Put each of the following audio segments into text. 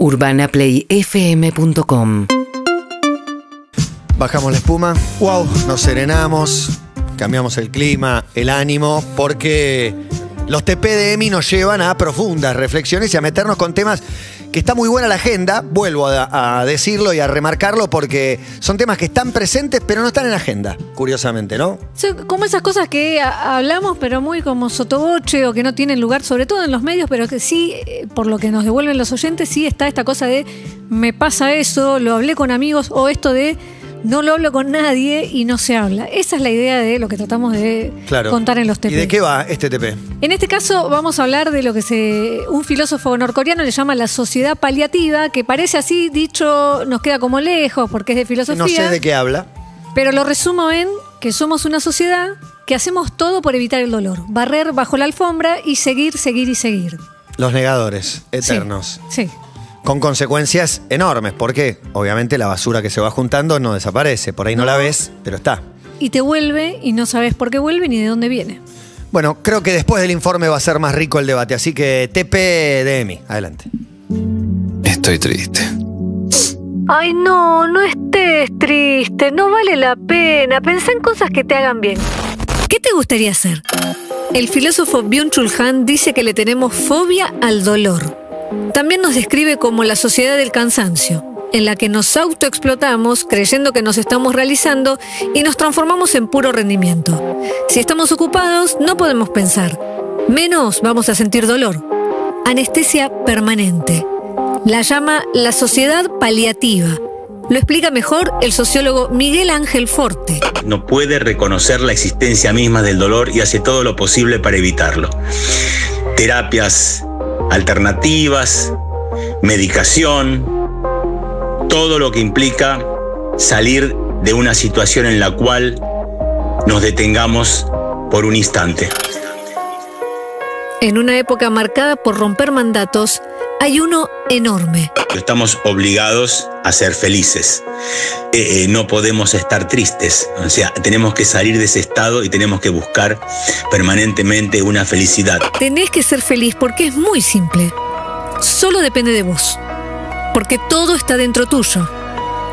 UrbanaPlayFM.com Bajamos la espuma, wow, nos serenamos, cambiamos el clima, el ánimo, porque los TP de EMI nos llevan a profundas reflexiones y a meternos con temas que está muy buena la agenda, vuelvo a, decirlo y a remarcarlo porque son temas que están presentes pero no están en la agenda, curiosamente, ¿no? Son como esas cosas que hablamos, pero muy como sotoboche o que no tienen lugar, sobre todo en los medios, pero que sí, eh, por lo que nos devuelven los oyentes, sí está esta cosa de me pasa eso, lo hablé con amigos, o esto de no lo hablo con nadie y no se habla. Esa es la idea de lo que tratamos de Claro. contar en los TP. ¿Y de qué va este TP? En este caso vamos a hablar de lo que se, un filósofo norcoreano le llama la sociedad paliativa, que parece así dicho, nos queda como lejos porque es de filosofía. No sé de qué habla. Pero lo resumo en que somos una sociedad que hacemos todo por evitar el dolor. Barrer bajo la alfombra y seguir, seguir y seguir. Los negadores, Sí, eternos. Sí. Con consecuencias enormes, porque obviamente la basura que se va juntando no desaparece. Por ahí no la ves, pero está. Y te vuelve y no sabes por qué vuelve ni de dónde viene. Bueno, creo que después del informe va a ser más rico el debate, así que TP de EMI, adelante. Estoy triste. Ay, no, no estés triste, no vale la pena. Pensá en cosas que te hagan bien. ¿Qué te gustaría hacer? El filósofo Byung-Chul Han dice que le tenemos fobia al dolor. También nos describe como la sociedad del cansancio, en la que nos autoexplotamos creyendo que nos estamos realizando y nos transformamos en puro rendimiento. Si estamos ocupados, no podemos pensar. Menos vamos a sentir dolor. Anestesia permanente. La llama la sociedad paliativa. Lo explica mejor el sociólogo Miguel Ángel Forte. no puede reconocer la existencia misma del dolor y hace todo lo posible para evitarlo. Terapias alternativas, medicación, todo lo que implica salir de una situación en la cual nos detengamos por un instante. En una época marcada por romper mandatos, hay uno enorme. Estamos obligados a ser felices. Eh, eh, no podemos estar tristes. O sea, tenemos que salir de ese estado y tenemos que buscar permanentemente una felicidad. Tenés que ser feliz porque es muy simple. Solo depende de vos. Porque todo está dentro tuyo.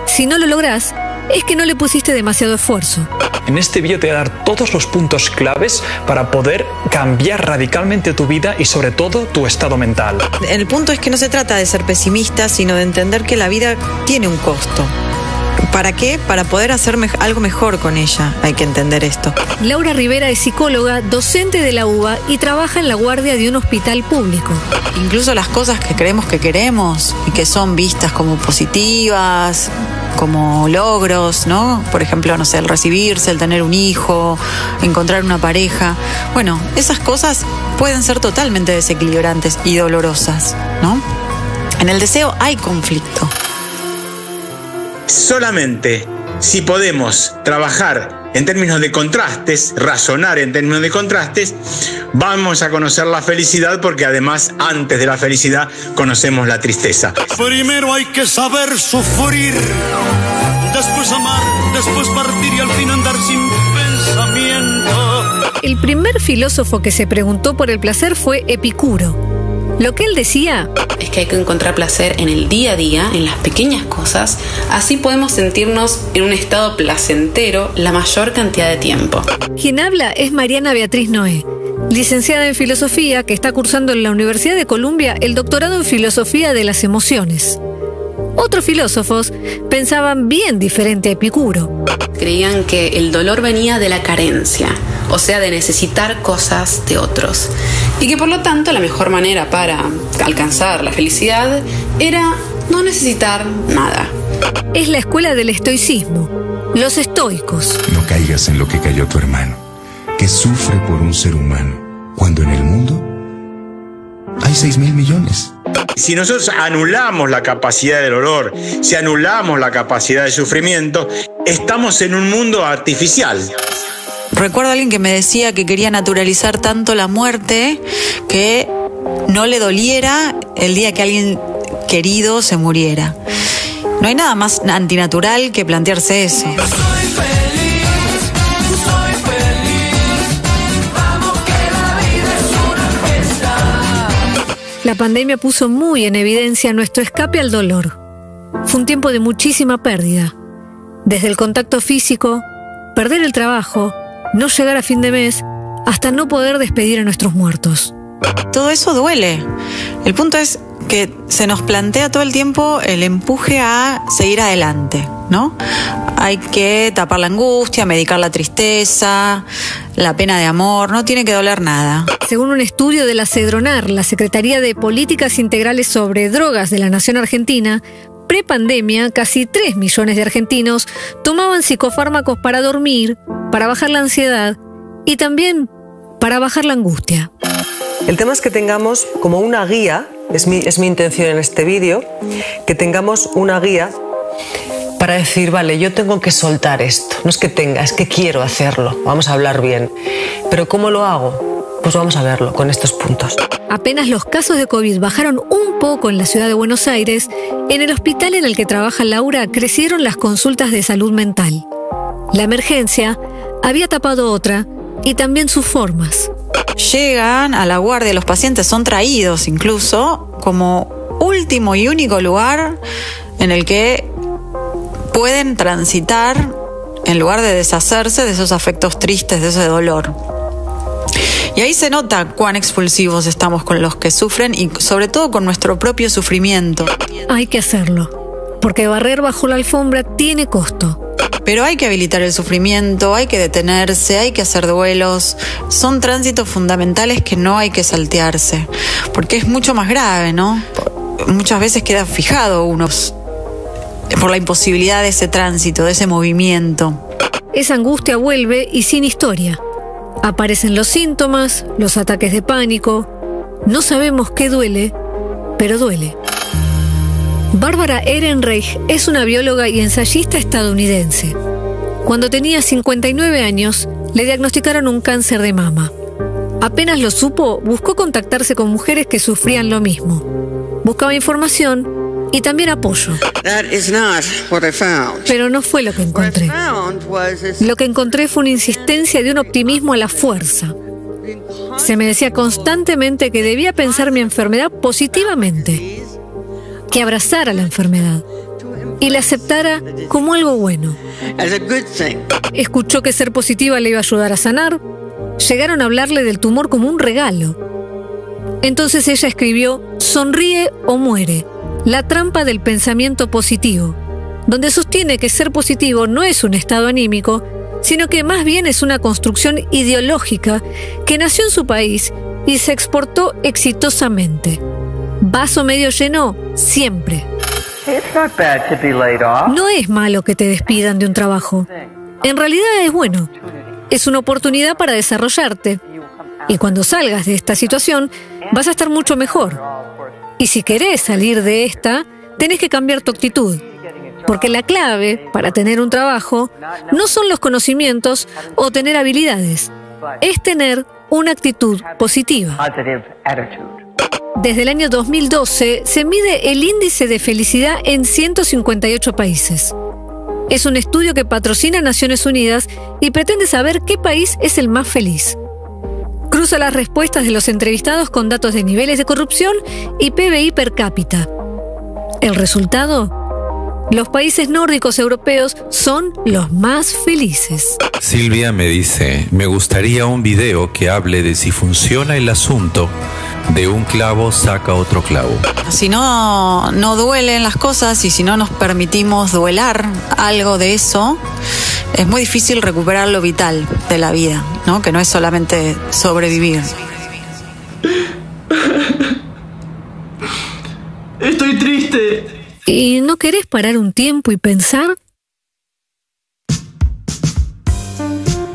Si no lo lográs, es que no le pusiste demasiado esfuerzo. En este vídeo te voy a dar todos los puntos claves para poder cambiar radicalmente tu vida y sobre todo tu estado mental. El punto es que no se trata de ser pesimista, sino de entender que la vida tiene un costo. ¿Para qué? Para poder hacer algo mejor con ella. Hay que entender esto. Laura Rivera es psicóloga, docente de la UBA y trabaja en la guardia de un hospital público. Incluso las cosas que creemos que queremos y que son vistas como positivas, como logros, ¿no? Por ejemplo, no sé, el recibirse, el tener un hijo, encontrar una pareja. Bueno, esas cosas pueden ser totalmente desequilibrantes y dolorosas, ¿no? En el deseo hay conflicto. Solamente si podemos trabajar en términos de contrastes, razonar en términos de contrastes, vamos a conocer la felicidad porque además antes de la felicidad conocemos la tristeza. Primero hay que saber sufrir, después amar, después partir y al fin andar sin pensamiento. El primer filósofo que se preguntó por el placer fue Epicuro. Lo que él decía, es que hay que encontrar placer en el día a día, en las pequeñas cosas, así podemos sentirnos en un estado placentero la mayor cantidad de tiempo. quien habla es Mariana Beatriz Noé, licenciada en filosofía que está cursando en la Universidad de Columbia el doctorado en filosofía de las emociones. Otros filósofos pensaban bien diferente a Epicuro. Creían que el dolor venía de la carencia, o sea, de necesitar cosas de otros, y que por lo tanto la mejor manera para alcanzar la felicidad era no necesitar nada. Es la escuela del estoicismo, los estoicos. No caigas en lo que cayó tu hermano, que sufre por un ser humano, cuando en el mundo hay 6 mil millones. Si nosotros anulamos la capacidad del dolor, si anulamos la capacidad de sufrimiento, estamos en un mundo artificial. Recuerdo a alguien que me decía que quería naturalizar tanto la muerte que no le doliera el día que alguien querido se muriera. No hay nada más antinatural que plantearse eso. La pandemia puso muy en evidencia nuestro escape al dolor. Fue un tiempo de muchísima pérdida. Desde el contacto físico, perder el trabajo, no llegar a fin de mes, hasta no poder despedir a nuestros muertos. Todo eso duele. El punto es que se nos plantea todo el tiempo el empuje a seguir adelante, ¿no? Hay que tapar la angustia, medicar la tristeza, la pena de amor, no tiene que doler nada. Según un estudio de la Cedronar, la Secretaría de Políticas Integrales sobre Drogas de la Nación Argentina, prepandemia, casi 3 millones de argentinos tomaban psicofármacos para dormir, para bajar la ansiedad y también para bajar la angustia. El tema es que tengamos como una guía, es mi, es mi intención en este vídeo, que tengamos una guía para decir, vale, yo tengo que soltar esto. No es que tenga, es que quiero hacerlo. Vamos a hablar bien. Pero ¿cómo lo hago? Pues vamos a verlo con estos Apenas los casos de COVID bajaron un poco en la ciudad de Buenos Aires, en el hospital en el que trabaja Laura crecieron las consultas de salud mental. La emergencia había tapado otra y también sus formas llegan a la guardia, los pacientes son traídos incluso como último y único lugar en el que pueden transitar en lugar de deshacerse de esos afectos tristes, de ese dolor. Y ahí se nota cuán expulsivos estamos con los que sufren y sobre todo con nuestro propio sufrimiento. Hay que hacerlo, porque barrer bajo la alfombra tiene costo. Pero hay que habilitar el sufrimiento, hay que detenerse, hay que hacer duelos. Son tránsitos fundamentales que no hay que saltearse, porque es mucho más grave, ¿no? Muchas veces queda fijado uno por la imposibilidad de ese tránsito, de ese movimiento. Esa angustia vuelve y sin historia. Aparecen los síntomas, los ataques de pánico. No sabemos qué duele, pero duele. Bárbara Ehrenreich es una bióloga y ensayista estadounidense. Cuando tenía 59 años, le diagnosticaron un cáncer de mama. Apenas lo supo, buscó contactarse con mujeres que sufrían lo mismo. Buscaba información y también apoyo. Pero no fue lo que encontré. Lo que encontré fue una insistencia de un optimismo a la fuerza. Se me decía constantemente que debía pensar mi enfermedad positivamente que abrazara la enfermedad y la aceptara como algo bueno. Escuchó que ser positiva le iba a ayudar a sanar. Llegaron a hablarle del tumor como un regalo. Entonces ella escribió Sonríe o muere, la trampa del pensamiento positivo, donde sostiene que ser positivo no es un estado anímico, sino que más bien es una construcción ideológica que nació en su país y se exportó exitosamente. Vaso medio lleno, siempre. No es malo que te despidan de un trabajo. En realidad es bueno. Es una oportunidad para desarrollarte. Y cuando salgas de esta situación, vas a estar mucho mejor. Y si querés salir de esta, tenés que cambiar tu actitud. Porque la clave para tener un trabajo no son los conocimientos o tener habilidades, es tener una actitud positiva. Desde el año 2012 se mide el índice de felicidad en 158 países. Es un estudio que patrocina Naciones Unidas y pretende saber qué país es el más feliz. Cruza las respuestas de los entrevistados con datos de niveles de corrupción y PBI per cápita. ¿El resultado? Los países nórdicos europeos son los más felices. Silvia me dice, me gustaría un video que hable de si funciona el asunto de un clavo saca otro clavo. Si no, no duelen las cosas y si no nos permitimos duelar algo de eso, es muy difícil recuperar lo vital de la vida, ¿no? Que no es solamente sobrevivir. Estoy triste. ¿Y no querés parar un tiempo y pensar?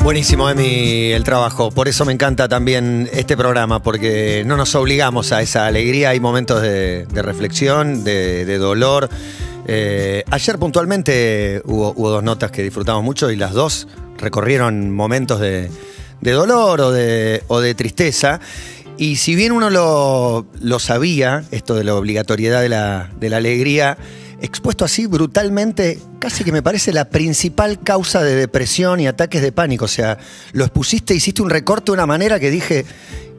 Buenísimo, Emi, el trabajo. Por eso me encanta también este programa, porque no nos obligamos a esa alegría. Hay momentos de, reflexión, de, dolor. Eh, ayer puntualmente hubo, dos notas que disfrutamos mucho y las dos recorrieron momentos de, dolor o de, tristeza. Y si bien uno lo, sabía, esto de la obligatoriedad de la, de la alegría, expuesto así brutalmente, casi que me parece la principal causa de depresión y ataques de pánico. O sea, lo expusiste, hiciste un recorte de una manera que dije,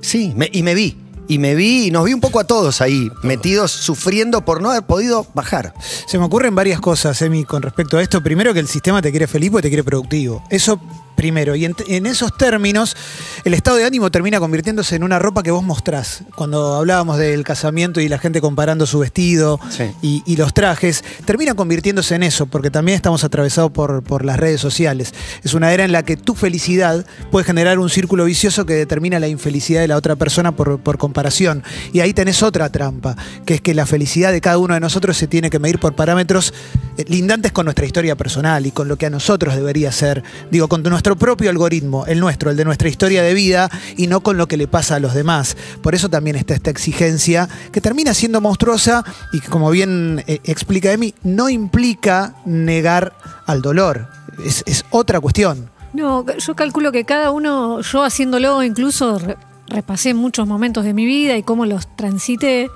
sí, y me vi. Y me vi y nos vi un poco a todos ahí, metidos, sufriendo por no haber podido bajar. Se me ocurren varias cosas, Emi, con respecto a esto. Primero que el sistema te quiere feliz porque te quiere productivo. Eso primero. Y en, en esos términos, el estado de ánimo termina convirtiéndose en una ropa que vos mostrás. Cuando hablábamos del casamiento y la gente comparando su vestido Sí. y, y los trajes, termina convirtiéndose en eso, porque también estamos atravesados por, por las redes sociales. Es una era en la que tu felicidad puede generar un círculo vicioso que determina la infelicidad de la otra persona por, por comparación. Y ahí tenés otra trampa, que es que la felicidad de cada uno de nosotros se tiene que medir por parámetros eh, lindantes con nuestra historia personal y con lo que a nosotros debería ser, digo, con nuestro propio algoritmo, el nuestro, el de nuestra historia de vida, y no con lo que le pasa a los demás. Por eso también está esta exigencia que termina siendo monstruosa y que, como bien eh, explica Emi, no implica negar al dolor. Es, es otra cuestión. No, yo calculo que cada uno, yo haciéndolo, incluso re- repasé muchos momentos de mi vida y cómo los transité.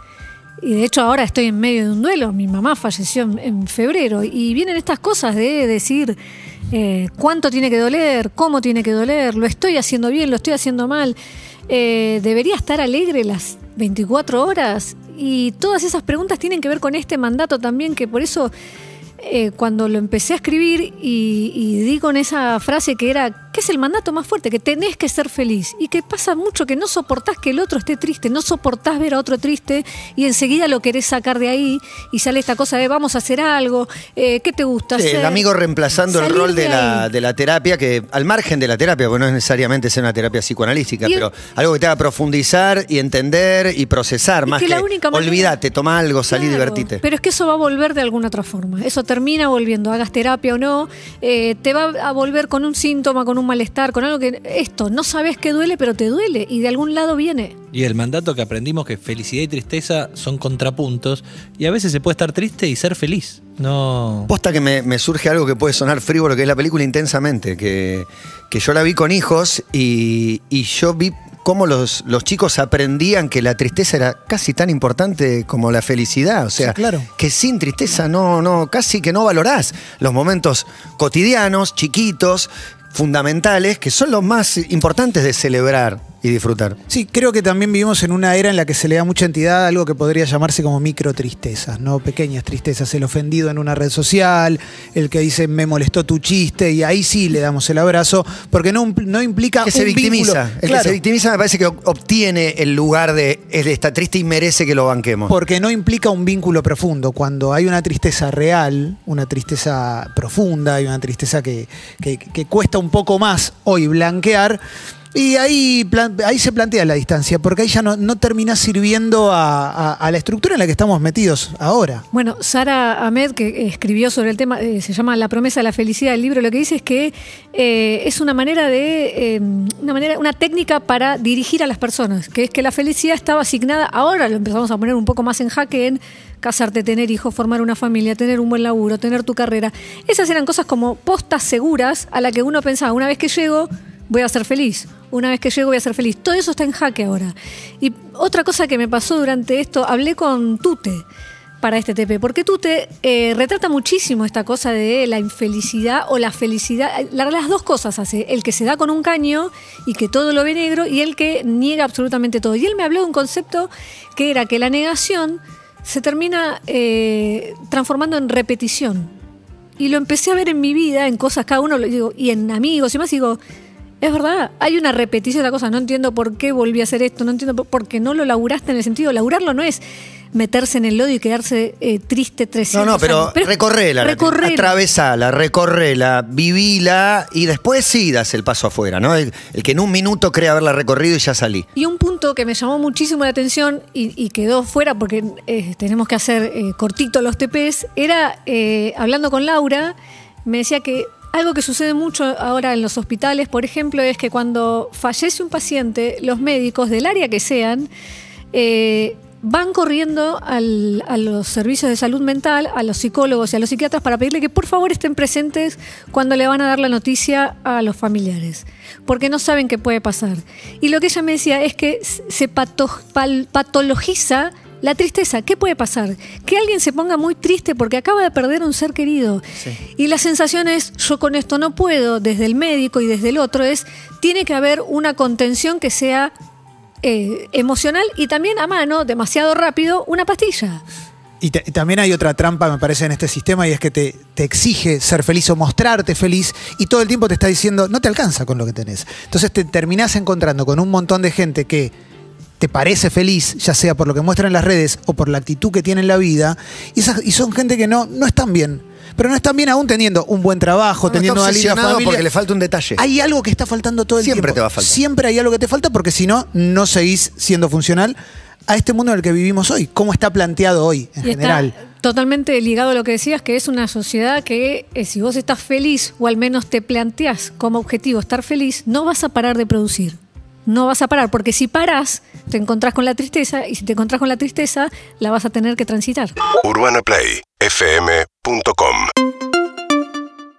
Y de hecho ahora estoy en medio de un duelo. Mi mamá falleció en febrero. Y vienen estas cosas de decir eh, cuánto tiene que doler, cómo tiene que doler, lo estoy haciendo bien, lo estoy haciendo mal. Eh, debería estar alegre las 24 horas. Y todas esas preguntas tienen que ver con este mandato también, que por eso eh, cuando lo empecé a escribir y, y di con esa frase que era, que es el mandato más fuerte, que tenés que ser feliz y que pasa mucho que no soportás que el otro esté triste, no soportás ver a otro triste y enseguida lo querés sacar de ahí y sale esta cosa de vamos a hacer algo, eh, ¿qué te gusta Sí, hacer? el amigo reemplazando el rol de de la, de la terapia, que al margen de la terapia, porque no es necesariamente ser una terapia psicoanalítica, Y- pero algo que te haga profundizar y entender y procesar, Y más que olvídate, toma algo, salí, Claro, divertite. Pero es que eso va a volver de alguna otra forma. Eso termina volviendo, hagas terapia o no, eh, te va a volver con un síntoma, con un malestar, con algo que esto, no sabes que duele, pero te duele y de algún lado viene. Y el mandato que aprendimos que felicidad y tristeza son contrapuntos y a veces se puede estar triste y ser feliz. No. Posta que me, me surge algo que puede sonar frívolo, que es la película Intensamente, que, que yo la vi con hijos y, y yo vi cómo los, los chicos aprendían que la tristeza era casi tan importante como la felicidad. O sea, Sí, claro. que sin tristeza no, no, casi que no valorás los momentos cotidianos, chiquitos, fundamentales, que son los más importantes de celebrar y disfrutar. Sí, creo que también vivimos en una era en la que se le da mucha entidad a algo que podría llamarse como micro tristezas, ¿no? Pequeñas tristezas. El ofendido en una red social, el que dice me molestó tu chiste, y ahí sí le damos el abrazo, porque no, no implica. que se un victimiza. vínculo. El Claro, que se victimiza me parece que obtiene el lugar de está triste y merece que lo banquemos. Porque no implica un vínculo profundo. Cuando hay una tristeza real, una tristeza profunda y una tristeza que, que- que cuesta un poco más hoy blanquear. Y ahí, ahí se plantea la distancia, porque ahí ya no, no termina sirviendo a la estructura en la que estamos metidos ahora. Bueno, Sara Ahmed, que escribió sobre el tema, eh, se llama La promesa de la felicidad del libro, lo que dice es que eh, es una manera de, eh, una manera, una técnica para dirigir a las personas, que es que la felicidad estaba asignada, ahora lo empezamos a poner un poco más en jaque en casarte, tener hijos, formar una familia, tener un buen laburo, tener tu carrera. Esas eran cosas como postas seguras a la que uno pensaba, una vez que llego, voy a ser feliz. Una vez que llego voy a ser feliz. Todo eso está en jaque ahora. Y otra cosa que me pasó durante esto, hablé con Tute para este TP, porque Tute eh, retrata muchísimo esta cosa de la infelicidad o la felicidad. La- Las dos cosas hace, el que se da con un caño y que todo lo ve negro y el que niega absolutamente todo. Y él me habló de un concepto que era que la negación se termina eh, transformando en repetición. Y lo empecé a ver en mi vida, en cosas, cada uno, digo, y en amigos y más, digo, es verdad, hay una repetición de la cosa, no entiendo por qué volví a hacer esto, no entiendo por, porque no lo laburaste en el sentido, laburarlo no es meterse en el lodo y quedarse eh, triste 300 No, no, pero, años. es recorrela, recorrerla. atravesala, recorrela, vivila y después sí das el paso afuera, ¿no? El, el que en un minuto cree haberla recorrido y ya salí. Y un punto que me llamó muchísimo la atención y, y quedó fuera porque eh, tenemos que hacer eh, cortito los TPs, era hablando con Laura, me decía que algo que sucede mucho ahora en los hospitales, por ejemplo, es que cuando fallece un paciente, los médicos del área que sean, eh, van corriendo a los servicios de salud mental, a los psicólogos y a los psiquiatras para pedirle que por favor estén presentes cuando le van a dar la noticia a los familiares, porque no saben qué puede pasar. Y lo que ella me decía es que se patologiza la tristeza. ¿Qué puede pasar? Que alguien se ponga muy triste porque acaba de perder un ser querido. Y la sensación es, yo con esto no puedo, desde el médico y desde el otro, es, tiene que haber una contención que sea eh, emocional y también a mano, demasiado rápido, una pastilla. Y, ta- y también hay otra trampa, me parece, en este sistema y es que te, te exige ser feliz o mostrarte feliz y todo el tiempo te está diciendo, no te alcanza con lo que tenés. Entonces te terminás encontrando con un montón de gente que te parece feliz, ya sea por lo que muestra en las redes o por la actitud que tiene en la vida, y, esas- y son gente que no, no están bien. Pero no están bien aún teniendo un buen trabajo, No, teniendo una linda obsesionado familia. porque le falta un detalle. Hay algo que está faltando todo el Siempre tiempo. te va a faltar. Siempre hay algo que te falta porque si no, no seguís siendo funcional a este mundo en el que vivimos hoy. ¿Cómo está planteado hoy en Y general? está totalmente ligado a lo que decías, que es una sociedad que eh, si vos estás feliz o al menos te planteás como objetivo estar feliz, no vas a parar de producir. No vas a parar, porque si paras, te encontrás con la tristeza y si te encontrás con la tristeza, la vas a tener que transitar. UrbanaPlayFM.com